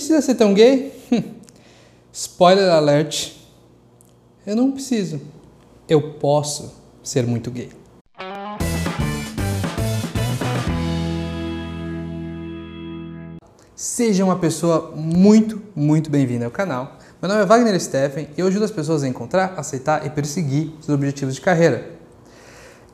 Precisa ser tão gay? Spoiler alert. Eu não preciso. Eu posso ser muito gay. Seja uma pessoa muito, muito bem-vinda ao canal. Meu nome é Wagner Steffen e eu ajudo as pessoas a encontrar, aceitar e perseguir seus objetivos de carreira.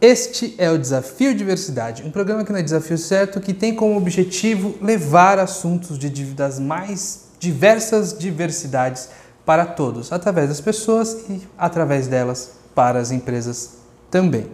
Este é o Desafio Diversidade, um programa que não é desafio certo, que tem como objetivo levar assuntos de, das mais diversas diversidades para todos, através das pessoas e através delas para as empresas também.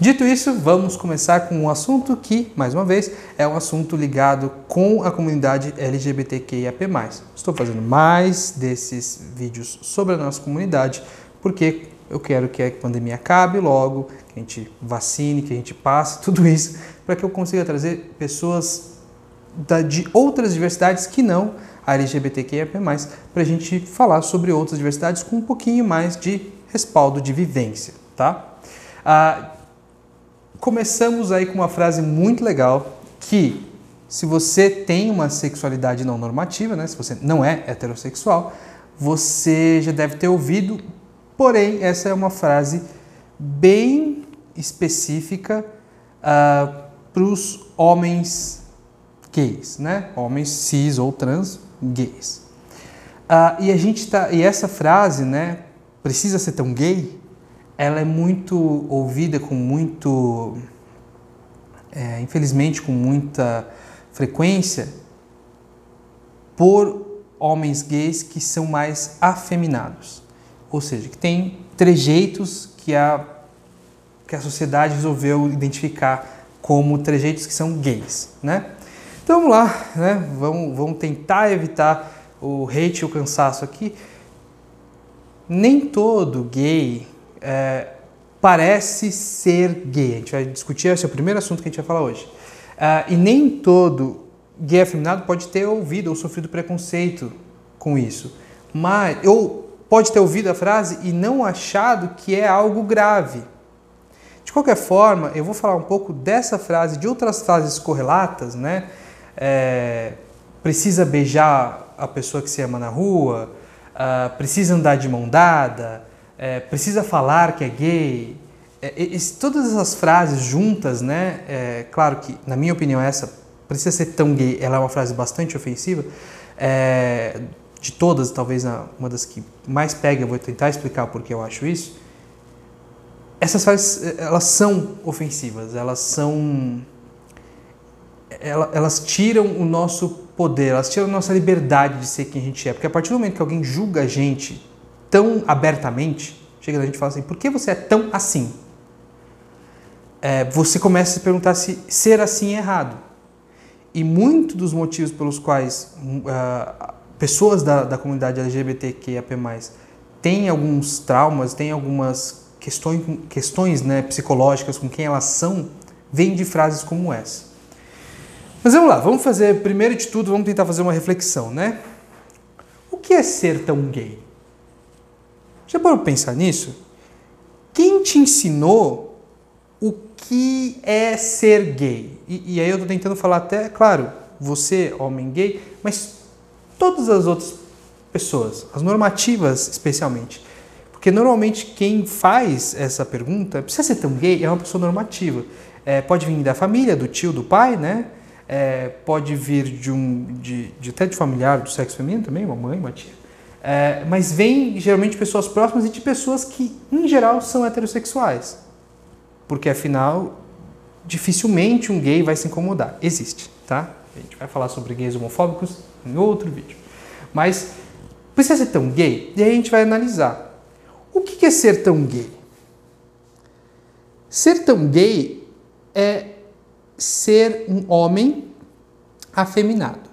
Dito isso, vamos começar com um assunto que, mais uma vez, é um assunto ligado com a comunidade LGBTQIAP+. Estou fazendo mais desses vídeos sobre a nossa comunidade porque eu quero que a pandemia acabe logo, que a gente vacine, que a gente passe tudo isso, para que eu consiga trazer pessoas de outras diversidades que não a LGBTQIAP+, para a gente falar sobre outras diversidades com um pouquinho mais de respaldo de vivência, tá? Ah, começamos aí com uma frase muito legal que se você tem uma sexualidade não normativa, né, se você não é heterossexual, você já deve ter ouvido, porém essa é uma frase bem específica uh, para os homens gays, né? Homens cis ou trans gays. Uh, e a gente tá, e essa frase, né? Precisa ser tão gay? ela é muito ouvida com muito, é, infelizmente, com muita frequência por homens gays que são mais afeminados, ou seja, que tem trejeitos que a, que a sociedade resolveu identificar como trejeitos que são gays, né? Então vamos lá, né? Vamos, vamos tentar evitar o hate e o cansaço aqui. Nem todo gay é, parece ser gay. A gente vai discutir, esse é o primeiro assunto que a gente vai falar hoje. Uh, e nem todo gay afeminado pode ter ouvido ou sofrido preconceito com isso. Mas, ou pode ter ouvido a frase e não achado que é algo grave. De qualquer forma, eu vou falar um pouco dessa frase, de outras frases correlatas, né? É, precisa beijar a pessoa que se ama na rua, uh, precisa andar de mão dada, é, precisa falar que é gay. É, esse, todas essas frases juntas, né? É, claro que, na minha opinião, essa precisa ser tão gay, ela é uma frase bastante ofensiva. É, de todas, talvez uma das que mais pega, eu vou tentar explicar porque eu acho isso. Essas frases, elas são ofensivas, elas são. Elas tiram o nosso poder, elas tiram a nossa liberdade de ser quem a gente é. Porque a partir do momento que alguém julga a gente tão abertamente, chega a gente e fala assim: por que você é tão assim? É, você começa a se perguntar se ser assim é errado. E muito dos motivos pelos quais uh, pessoas da, da comunidade LGBTQIAP+, têm alguns traumas, têm algumas questões, questões né, psicológicas com quem elas são, vêm de frases como essa. Mas vamos lá, vamos fazer, primeiro de tudo, vamos tentar fazer uma reflexão, né? O que é ser tão gay? Já parou para pensar nisso? Quem te ensinou o que é ser gay? E, e aí eu estou tentando falar até, claro, você, homem gay, mas todas as outras pessoas, as normativas especialmente. Porque normalmente quem faz essa pergunta, precisa ser tão gay, é uma pessoa normativa. É, pode vir da família, do tio, do pai, né? É, pode vir de um, de, de, até de familiar do sexo feminino também, uma mãe, uma tia. É, mas vem geralmente pessoas próximas e de pessoas que, em geral, são heterossexuais. Porque afinal, dificilmente um gay vai se incomodar. Existe, tá? A gente vai falar sobre gays homofóbicos em outro vídeo. Mas precisa ser tão gay? E aí a gente vai analisar. O que é ser tão gay? Ser tão gay é ser um homem afeminado.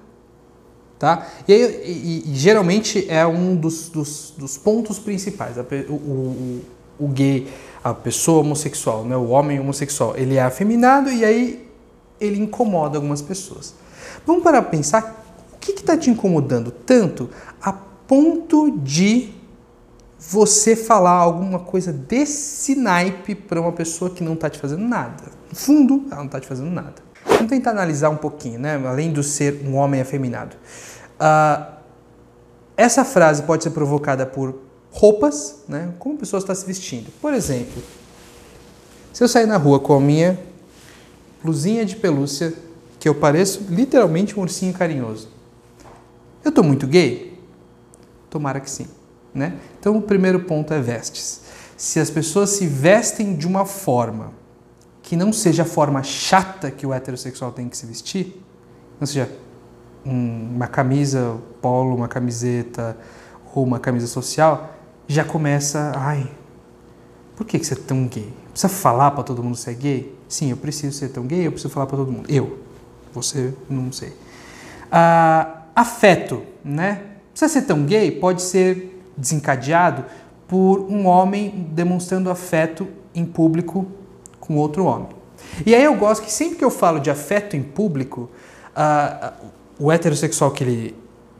Tá? E, e, e, geralmente é um dos, dos, dos pontos principais. O, o, o, gay, a pessoa homossexual, né? o homem homossexual, ele é afeminado e aí ele incomoda algumas pessoas. Vamos para pensar o que está te incomodando tanto a ponto de você falar alguma coisa desse naipe para uma pessoa que não está te fazendo nada. No fundo, ela não está te fazendo nada. Vamos tentar analisar um pouquinho, né? além do ser um homem afeminado. Uh, essa frase pode ser provocada por roupas, né? Como a pessoa está se vestindo. Por exemplo, se eu sair na rua com a minha blusinha de pelúcia, que eu pareço literalmente um ursinho carinhoso, eu estou muito gay? Tomara que sim, né? Então o primeiro ponto é vestes. Se as pessoas se vestem de uma forma que não seja a forma chata que o heterossexual tem que se vestir, não seja uma camisa polo, uma camiseta ou uma camisa social, já começa, ai, por que, que você é tão gay? Precisa falar para todo mundo ser gay? Sim, eu preciso ser tão gay, eu preciso falar para todo mundo. Eu, você, não sei. Ah, afeto, né? Precisa ser tão gay? Pode ser desencadeado por um homem demonstrando afeto em público com outro homem. E aí eu gosto que sempre que eu falo de afeto em público, uh, o heterossexual que ele,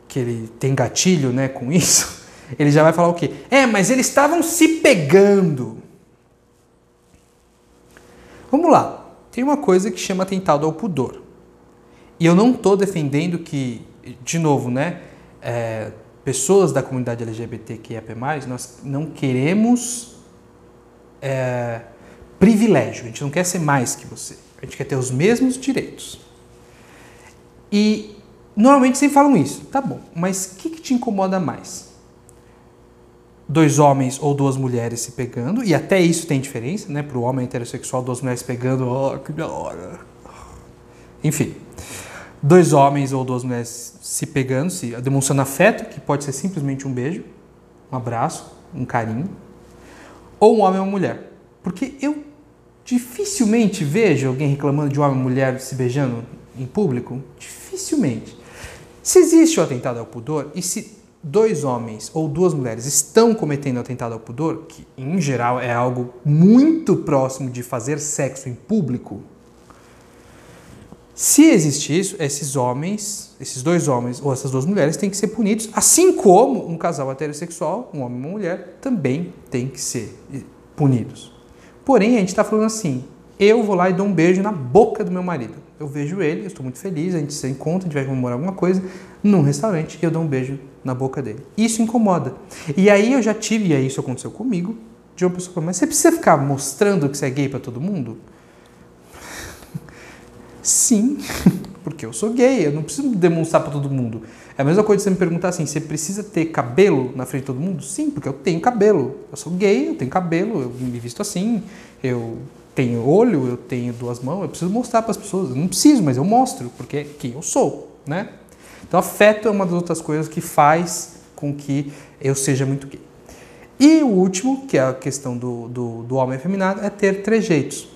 que ele tem gatilho né, com isso, ele já vai falar o quê? É, mas eles estavam se pegando. Vamos lá. Tem uma coisa que chama atentado ao pudor. E eu não estou defendendo que, de novo, né, é, pessoas da comunidade LGBTQIA+, nós não queremos é, privilégio, a gente não quer ser mais que você, a gente quer ter os mesmos direitos. E normalmente sempre falam isso, tá bom, mas o que, que te incomoda mais? Dois homens ou duas mulheres se pegando, e até isso tem diferença, né? Para o homem heterossexual, duas mulheres pegando, oh, que da hora. Enfim, dois homens ou duas mulheres se pegando, se demonstrando afeto, que pode ser simplesmente um beijo, um abraço, um carinho, ou um homem ou uma mulher. Porque eu dificilmente vejo alguém reclamando de um homem e mulher se beijando em público. Dificilmente. Se existe o atentado ao pudor e se dois homens ou duas mulheres estão cometendo atentado ao pudor, que em geral é algo muito próximo de fazer sexo em público, se existe isso, esses homens, esses dois homens ou essas duas mulheres têm que ser punidos, assim como um casal heterossexual, um homem e uma mulher, também tem que ser punidos. Porém, a gente está falando assim: eu vou lá e dou um beijo na boca do meu marido. Eu vejo ele, eu estou muito feliz, a gente se encontra, a gente vai comemorar alguma coisa num restaurante e eu dou um beijo na boca dele. Isso incomoda. E aí eu já tive, e aí isso aconteceu comigo, de uma pessoa mas você precisa ficar mostrando que você é gay para todo mundo? Sim, porque eu sou gay, eu não preciso demonstrar para todo mundo. É a mesma coisa de você me perguntar assim: você precisa ter cabelo na frente de todo mundo? Sim, porque eu tenho cabelo. Eu sou gay, eu tenho cabelo, eu me visto assim, eu tenho olho, eu tenho duas mãos, eu preciso mostrar para as pessoas. Eu não preciso, mas eu mostro, porque é quem eu sou, né? Então, afeto é uma das outras coisas que faz com que eu seja muito gay. E o último, que é a questão do, do, do homem afeminado, é ter trejeitos.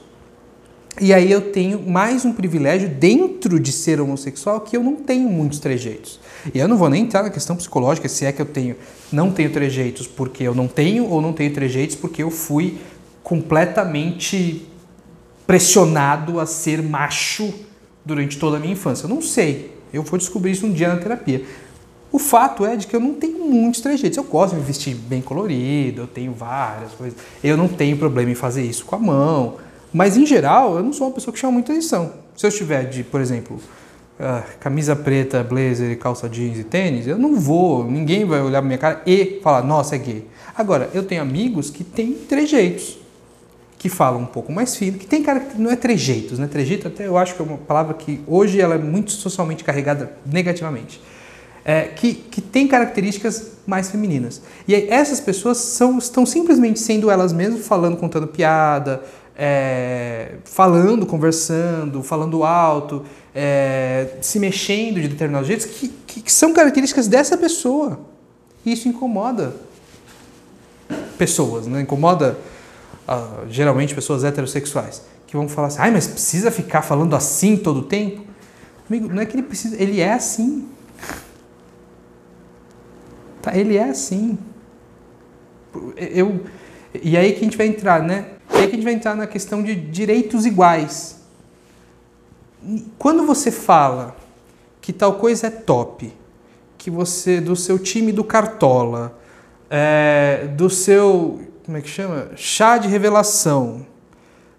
E aí eu tenho mais um privilégio dentro de ser homossexual que eu não tenho muitos trejeitos. E eu não vou nem entrar na questão psicológica, se é que eu tenho, não tenho trejeitos porque eu não tenho ou não tenho trejeitos porque eu fui completamente pressionado a ser macho durante toda a minha infância. Eu não sei. Eu vou descobrir isso um dia na terapia. O fato é de que eu não tenho muitos trejeitos. Eu gosto de me vestir bem colorido, eu tenho várias coisas. Eu não tenho problema em fazer isso com a mão. Mas, em geral, eu não sou uma pessoa que chama muita atenção. Se eu estiver de, por exemplo, uh, camisa preta, blazer, calça jeans e tênis, eu não vou, ninguém vai olhar pra minha cara e falar, nossa, é gay. Agora, eu tenho amigos que têm trejeitos, que falam um pouco mais fino, que tem cara que não é trejeitos, né? Trejeito até eu acho que é uma palavra que hoje ela é muito socialmente carregada negativamente. É, que, que tem características mais femininas. E aí, essas pessoas são, estão simplesmente sendo elas mesmas, falando, contando piada, é, falando, conversando, falando alto, é, se mexendo de determinados jeitos, que, que, que são características dessa pessoa. E isso incomoda pessoas, né? incomoda uh, geralmente pessoas heterossexuais, que vão falar assim, ai, mas precisa ficar falando assim todo o tempo? Amigo, não é que ele precisa, ele é assim. Tá, ele é assim. Eu, e aí que a gente vai entrar, né? E aí que a gente vai entrar na questão de direitos iguais. Quando você fala que tal coisa é top, que você, do seu time do Cartola, é, do seu, como é que chama? Chá de revelação,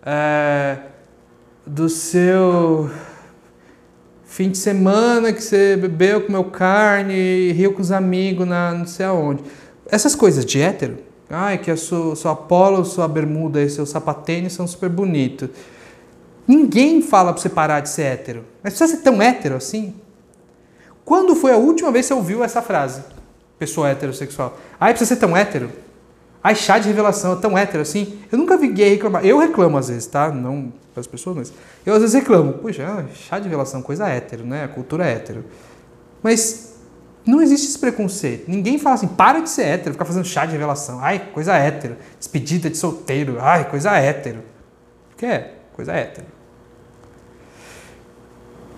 é, do seu fim de semana que você bebeu, comeu carne, riu com os amigos na não sei aonde. Essas coisas de hétero. Ai, que a sua, sua polo, sua bermuda e seu sapatênis são super bonitos. Ninguém fala pra você parar de ser hétero. Mas precisa ser tão hétero assim? Quando foi a última vez que você ouviu essa frase? Pessoa heterossexual. Ai, precisa ser tão hétero? Ai, chá de revelação, é tão hétero assim? Eu nunca vi gay reclamar. Eu reclamo às vezes, tá? Não as pessoas, mas eu às vezes reclamo. Puxa, chá de revelação, coisa hétero, né? A cultura é hétero. Mas não existe esse preconceito. Ninguém fala assim, para de ser hétero, ficar fazendo chá de revelação. Ai, coisa hétero. Despedida de solteiro. Ai, coisa hétero. O que é? Coisa hétero.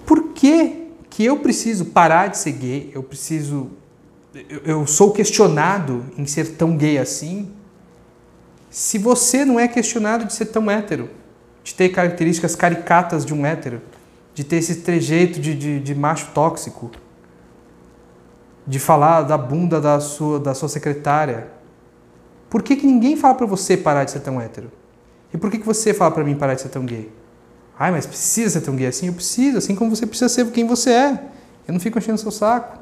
Por que, que eu preciso parar de ser gay? Eu preciso. Eu, eu sou questionado em ser tão gay assim? Se você não é questionado de ser tão hétero, de ter características caricatas de um hétero, de ter esse trejeito de, de, de macho tóxico, de falar da bunda da sua, da sua secretária. Por que, que ninguém fala para você parar de ser tão hétero? E por que, que você fala para mim parar de ser tão gay? Ai, mas precisa ser tão gay assim? Eu preciso, assim como você precisa ser quem você é. Eu não fico enchendo o seu saco.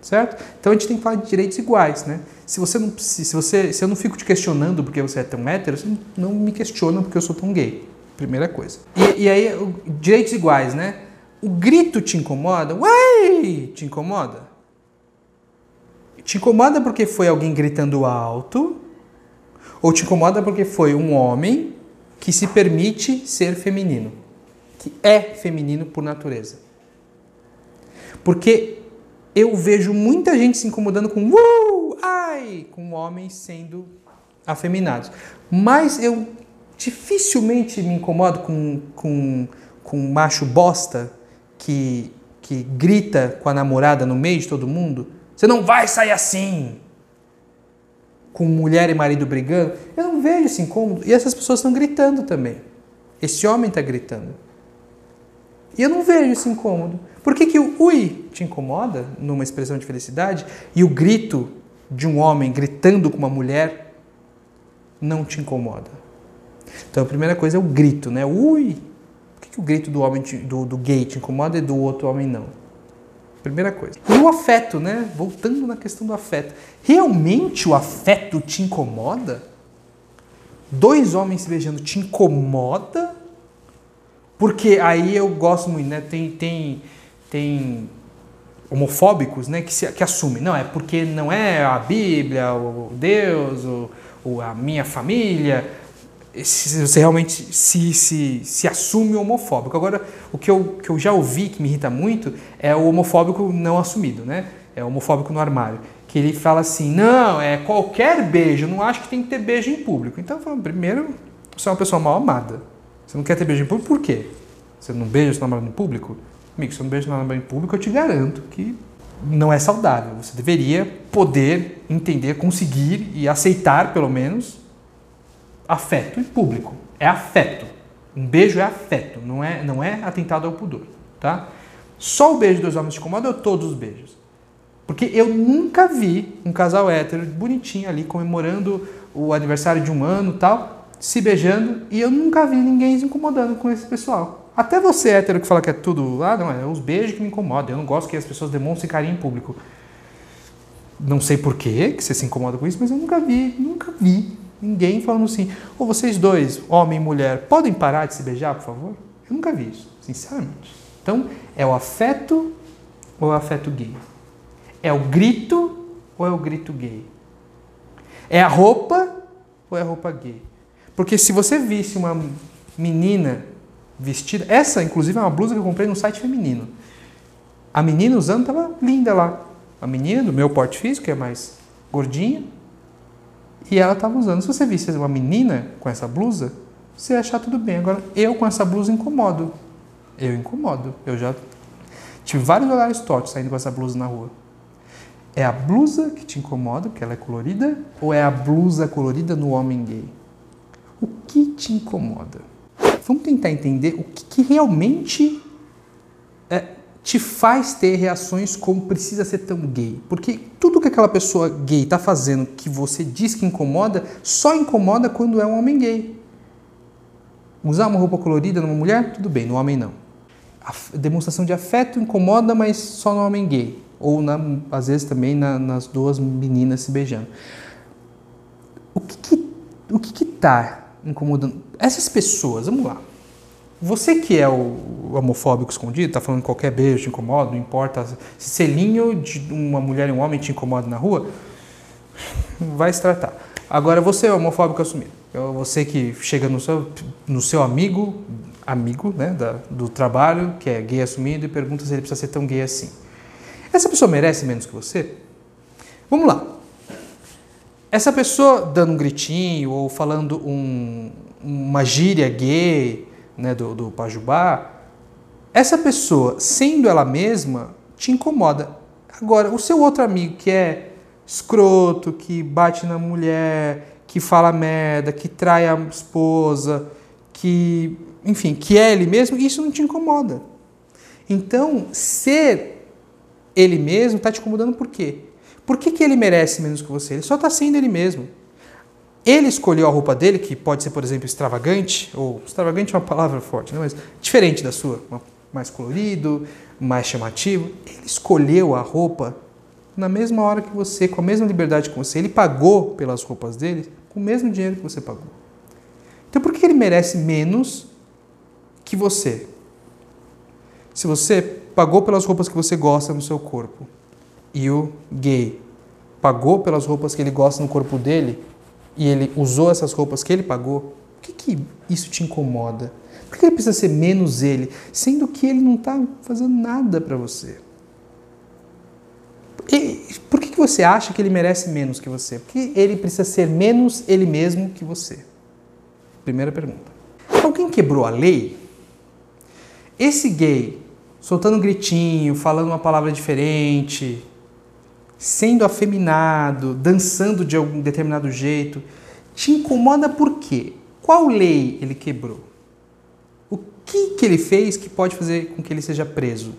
Certo? Então a gente tem que falar de direitos iguais, né? Se você não se você se eu não fico te questionando porque você é tão hétero, você não me questiona porque eu sou tão gay. Primeira coisa. E, e aí, direitos iguais, né? O grito te incomoda? Uai! Te incomoda? Te incomoda porque foi alguém gritando alto? Ou te incomoda porque foi um homem que se permite ser feminino? Que é feminino por natureza? Porque eu vejo muita gente se incomodando com uh, ai, com homens sendo afeminados. Mas eu dificilmente me incomodo com, com, com um macho bosta que, que grita com a namorada no meio de todo mundo. Você não vai sair assim! Com mulher e marido brigando. Eu não vejo esse incômodo. E essas pessoas estão gritando também. Esse homem está gritando. E eu não vejo esse incômodo. Por que, que o ui te incomoda numa expressão de felicidade e o grito de um homem gritando com uma mulher não te incomoda? Então a primeira coisa é o grito, né? Ui! Por que, que o grito do homem te, do, do gay te incomoda e do outro homem não? Primeira coisa. E o afeto, né? Voltando na questão do afeto. Realmente o afeto te incomoda? Dois homens se beijando te incomoda? Porque aí eu gosto muito, né? Tem, tem, tem homofóbicos, né? Que, se, que assumem. Não, é porque não é a Bíblia, o Deus, o, a minha família. Se você realmente se, se, se assume homofóbico. Agora, o que eu, que eu já ouvi que me irrita muito é o homofóbico não assumido, né? É o homofóbico no armário. Que ele fala assim: não, é qualquer beijo, eu não acho que tem que ter beijo em público. Então, primeiro, você é uma pessoa mal amada. Você não quer ter beijo em público, por quê? Você não beija seu namorado em público? Amigo, se você não beija seu namorado em público, eu te garanto que não é saudável. Você deveria poder entender, conseguir e aceitar, pelo menos, afeto em público. É afeto. Um beijo é afeto, não é, não é atentado ao pudor, tá? Só o beijo dos homens te incomoda ou todos os beijos? Porque eu nunca vi um casal hétero bonitinho ali comemorando o aniversário de um ano tal, se beijando e eu nunca vi ninguém se incomodando com esse pessoal. Até você, hétero, que fala que é tudo, ah, não, é os beijos que me incomodam, eu não gosto que as pessoas demonstrem carinho em público. Não sei por que você se incomoda com isso, mas eu nunca vi, nunca vi ninguém falando assim, ou vocês dois, homem e mulher, podem parar de se beijar, por favor? Eu nunca vi isso, sinceramente. Então, é o afeto ou é o afeto gay? É o grito ou é o grito gay? É a roupa ou é a roupa gay? Porque se você visse uma menina vestida, essa inclusive é uma blusa que eu comprei no site feminino. A menina usando estava linda lá. A menina do meu porte físico, que é mais gordinha, e ela estava usando. Se você visse uma menina com essa blusa, você ia achar tudo bem. Agora, eu com essa blusa incomodo. Eu incomodo. Eu já tive vários olhares tortos saindo com essa blusa na rua. É a blusa que te incomoda, porque ela é colorida, ou é a blusa colorida no homem gay? O que te incomoda? Vamos tentar entender o que, que realmente é, te faz ter reações como precisa ser tão gay. Porque tudo que aquela pessoa gay está fazendo que você diz que incomoda, só incomoda quando é um homem gay. Usar uma roupa colorida numa mulher, tudo bem, no homem não. A demonstração de afeto incomoda, mas só no homem gay. Ou na, às vezes também na, nas duas meninas se beijando. O que que, o que, que tá incomodando? Essas pessoas, vamos lá. Você que é o homofóbico escondido, tá falando que qualquer beijo te incomoda, não importa se selinho de uma mulher e um homem te incomoda na rua, vai se tratar. Agora você é homofóbico assumido. Você que chega no seu, no seu amigo, amigo né, da, do trabalho, que é gay assumido, e pergunta se ele precisa ser tão gay assim. Essa pessoa merece menos que você? Vamos lá. Essa pessoa dando um gritinho ou falando um, uma gíria gay né, do, do Pajubá, essa pessoa, sendo ela mesma, te incomoda. Agora, o seu outro amigo que é escroto, que bate na mulher, que fala merda, que trai a esposa, que, enfim, que é ele mesmo, isso não te incomoda. Então, ser ele mesmo está te incomodando por quê? Por que, que ele merece menos que você? Ele só está sendo ele mesmo. Ele escolheu a roupa dele, que pode ser, por exemplo, extravagante, ou extravagante é uma palavra forte, né? mas diferente da sua, mais colorido, mais chamativo. Ele escolheu a roupa na mesma hora que você, com a mesma liberdade que você. Ele pagou pelas roupas dele com o mesmo dinheiro que você pagou. Então por que ele merece menos que você? Se você pagou pelas roupas que você gosta no seu corpo e o gay pagou pelas roupas que ele gosta no corpo dele, e ele usou essas roupas que ele pagou, por que, que isso te incomoda? Por que ele precisa ser menos ele, sendo que ele não está fazendo nada para você? E por que, que você acha que ele merece menos que você? Porque ele precisa ser menos ele mesmo que você? Primeira pergunta. Alguém quebrou a lei? Esse gay soltando um gritinho, falando uma palavra diferente, sendo afeminado, dançando de algum determinado jeito, te incomoda por quê? Qual lei ele quebrou? O que, que ele fez que pode fazer com que ele seja preso?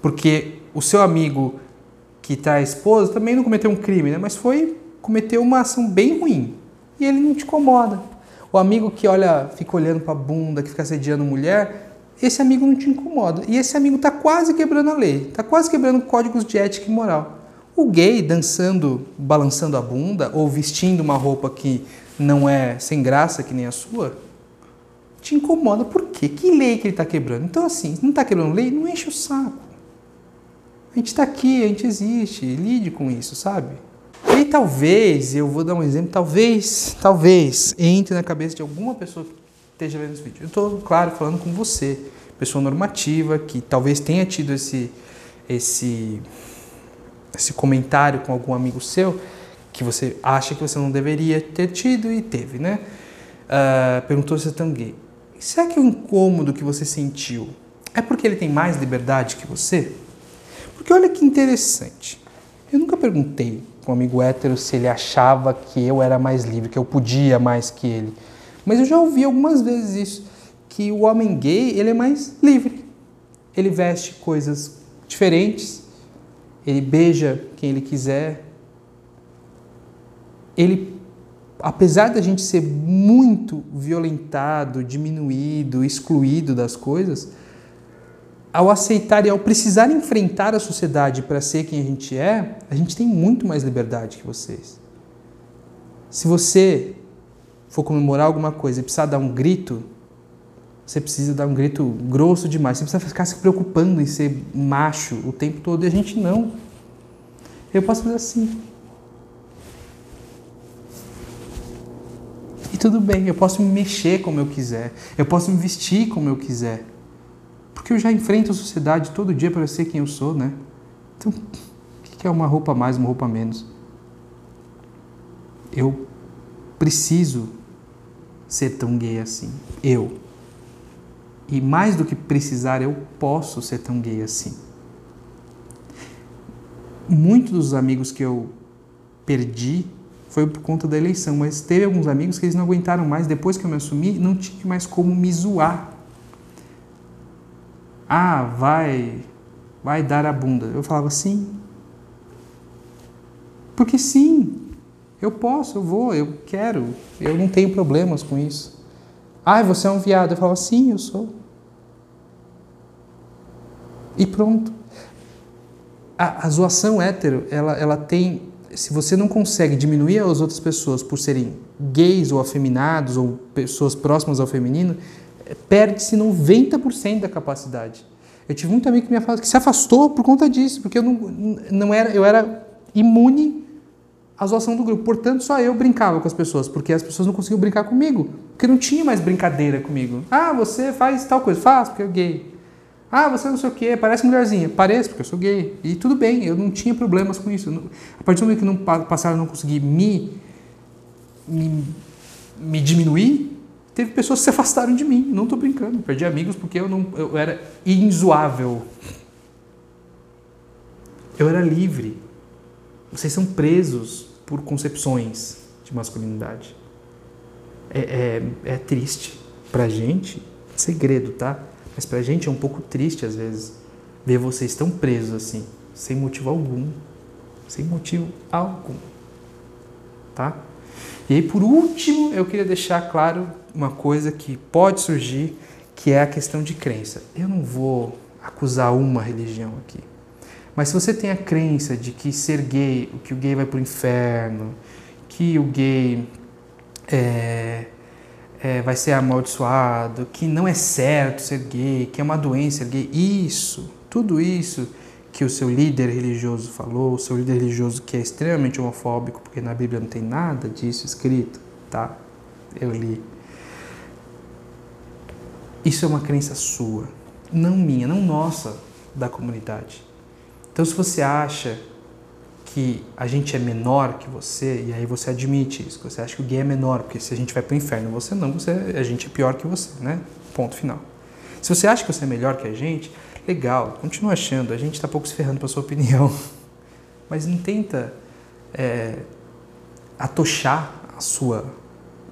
Porque o seu amigo que está esposa também não cometeu um crime, né? mas foi cometeu uma ação bem ruim e ele não te incomoda. O amigo que olha, fica olhando para a bunda, que fica assediando mulher, esse amigo não te incomoda. E esse amigo está quase quebrando a lei, está quase quebrando códigos de ética e moral. O gay dançando, balançando a bunda ou vestindo uma roupa que não é sem graça que nem a sua, te incomoda. Por quê? Que lei que ele está quebrando? Então, assim, não está quebrando lei, não enche o saco. A gente está aqui, a gente existe, lide com isso, sabe? E talvez, eu vou dar um exemplo, talvez, talvez entre na cabeça de alguma pessoa que esteja vendo esse vídeo. Eu estou, claro, falando com você, pessoa normativa, que talvez tenha tido esse, esse, esse comentário com algum amigo seu, que você acha que você não deveria ter tido e teve, né? Uh, perguntou se é tão gay. Será que o incômodo que você sentiu é porque ele tem mais liberdade que você? Porque olha que interessante. Eu nunca perguntei para um amigo hétero se ele achava que eu era mais livre, que eu podia mais que ele. Mas eu já ouvi algumas vezes isso, que o homem gay ele é mais livre. Ele veste coisas diferentes, ele beija quem ele quiser. Ele, apesar da gente ser muito violentado, diminuído, excluído das coisas, ao aceitar e ao precisar enfrentar a sociedade para ser quem a gente é, a gente tem muito mais liberdade que vocês. Se você for comemorar alguma coisa e precisar dar um grito, você precisa dar um grito grosso demais. Você precisa ficar se preocupando em ser macho o tempo todo. E a gente não. Eu posso fazer assim. E tudo bem, eu posso me mexer como eu quiser. Eu posso me vestir como eu quiser. Porque eu já enfrento a sociedade todo dia para ser quem eu sou, né? Então, o que é uma roupa mais, uma roupa menos? Eu preciso ser tão gay assim. Eu. E mais do que precisar, eu posso ser tão gay assim. Muitos dos amigos que eu perdi foi por conta da eleição, mas teve alguns amigos que eles não aguentaram mais, depois que eu me assumi, não tinha mais como me zoar. Ah, vai, vai dar a bunda. Eu falava sim. Porque sim, eu posso, eu vou, eu quero, eu não tenho problemas com isso. Ah, você é um viado. Eu falo, sim, eu sou. E pronto. A, a zoação hétero, ela, ela tem. Se você não consegue diminuir as outras pessoas por serem gays ou afeminados ou pessoas próximas ao feminino, perde-se 90% da capacidade. Eu tive muito amigo que, me afastou, que se afastou por conta disso, porque eu não, não era, eu era imune à zoação do grupo. Portanto, só eu brincava com as pessoas, porque as pessoas não conseguiam brincar comigo, porque não tinha mais brincadeira comigo. Ah, você faz tal coisa, faz porque eu gay. Ah, você não sei o que, parece mulherzinha. Pareço, porque eu sou gay. E tudo bem, eu não tinha problemas com isso. A partir do momento que não passaram a não conseguir me, me, me diminuir, teve pessoas que se afastaram de mim. Não estou brincando. Perdi amigos porque eu, não, eu era inzoável. Eu era livre. Vocês são presos por concepções de masculinidade. É, é, é triste. Pra gente, segredo, tá? Mas pra gente é um pouco triste às vezes ver vocês tão presos assim, sem motivo algum. Sem motivo algum. Tá? E aí, por último, eu queria deixar claro uma coisa que pode surgir, que é a questão de crença. Eu não vou acusar uma religião aqui. Mas se você tem a crença de que ser gay, que o gay vai para o inferno, que o gay é, é, vai ser amaldiçoado, que não é certo ser gay, que é uma doença ser gay. Isso, tudo isso que o seu líder religioso falou, o seu líder religioso que é extremamente homofóbico, porque na Bíblia não tem nada disso escrito, tá? Eu li. Isso é uma crença sua, não minha, não nossa, da comunidade. Então, se você acha que a gente é menor que você, e aí você admite isso, você acha que o gay é menor, porque se a gente vai para o inferno, você não, você, a gente é pior que você, né? Ponto final. Se você acha que você é melhor que a gente, legal, continua achando, a gente está pouco se ferrando para sua opinião, mas não tenta é, atochar a sua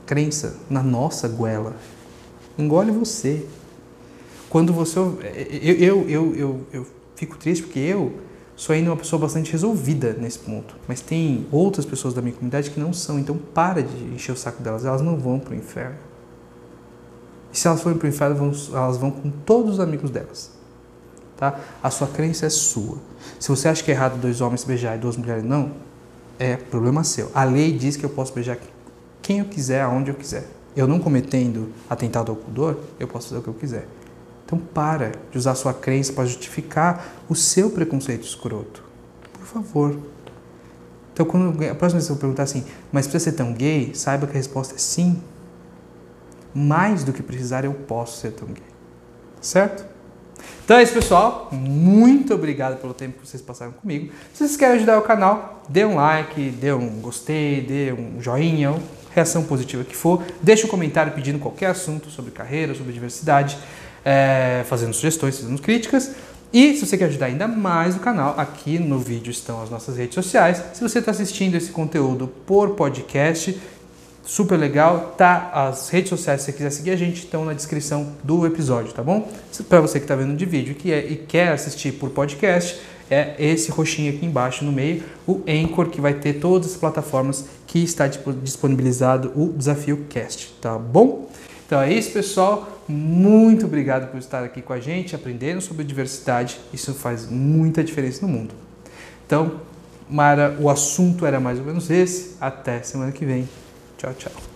crença na nossa goela. Engole você. Quando você. Eu, eu, eu, eu, eu fico triste porque eu sou ainda uma pessoa bastante resolvida nesse ponto. Mas tem outras pessoas da minha comunidade que não são, então para de encher o saco delas, elas não vão para o inferno. E se elas forem para o inferno, elas vão com todos os amigos delas. Tá? A sua crença é sua. Se você acha que é errado dois homens beijar e duas mulheres não, é problema seu. A lei diz que eu posso beijar quem eu quiser, aonde eu quiser. Eu não cometendo atentado ao pudor, eu posso fazer o que eu quiser. Então para de usar sua crença para justificar o seu preconceito escroto. Por favor. Então quando a próxima vez que eu perguntar assim, mas precisa ser tão gay, saiba que a resposta é sim. Mais do que precisar, eu posso ser tão gay. Certo? Então é isso, pessoal. Muito obrigado pelo tempo que vocês passaram comigo. Se vocês querem ajudar o canal, dê um like, dê um gostei, dê um joinha, reação positiva que for. Deixe um comentário pedindo qualquer assunto sobre carreira, sobre diversidade é, fazendo sugestões, fazendo críticas. E se você quer ajudar ainda mais o canal, aqui no vídeo estão as nossas redes sociais. Se você está assistindo esse conteúdo por podcast, super legal, tá? As redes sociais, se você quiser seguir a gente, estão na descrição do episódio, tá bom? Para você que está vendo de vídeo que é, e quer assistir por podcast, é esse roxinho aqui embaixo no meio, o Anchor, que vai ter todas as plataformas que está disponibilizado o Desafio Cast, tá bom? Então é isso, pessoal. Muito obrigado por estar aqui com a gente, aprendendo sobre diversidade. Isso faz muita diferença no mundo. Então, Mara, o assunto era mais ou menos esse. Até semana que vem. Tchau, tchau.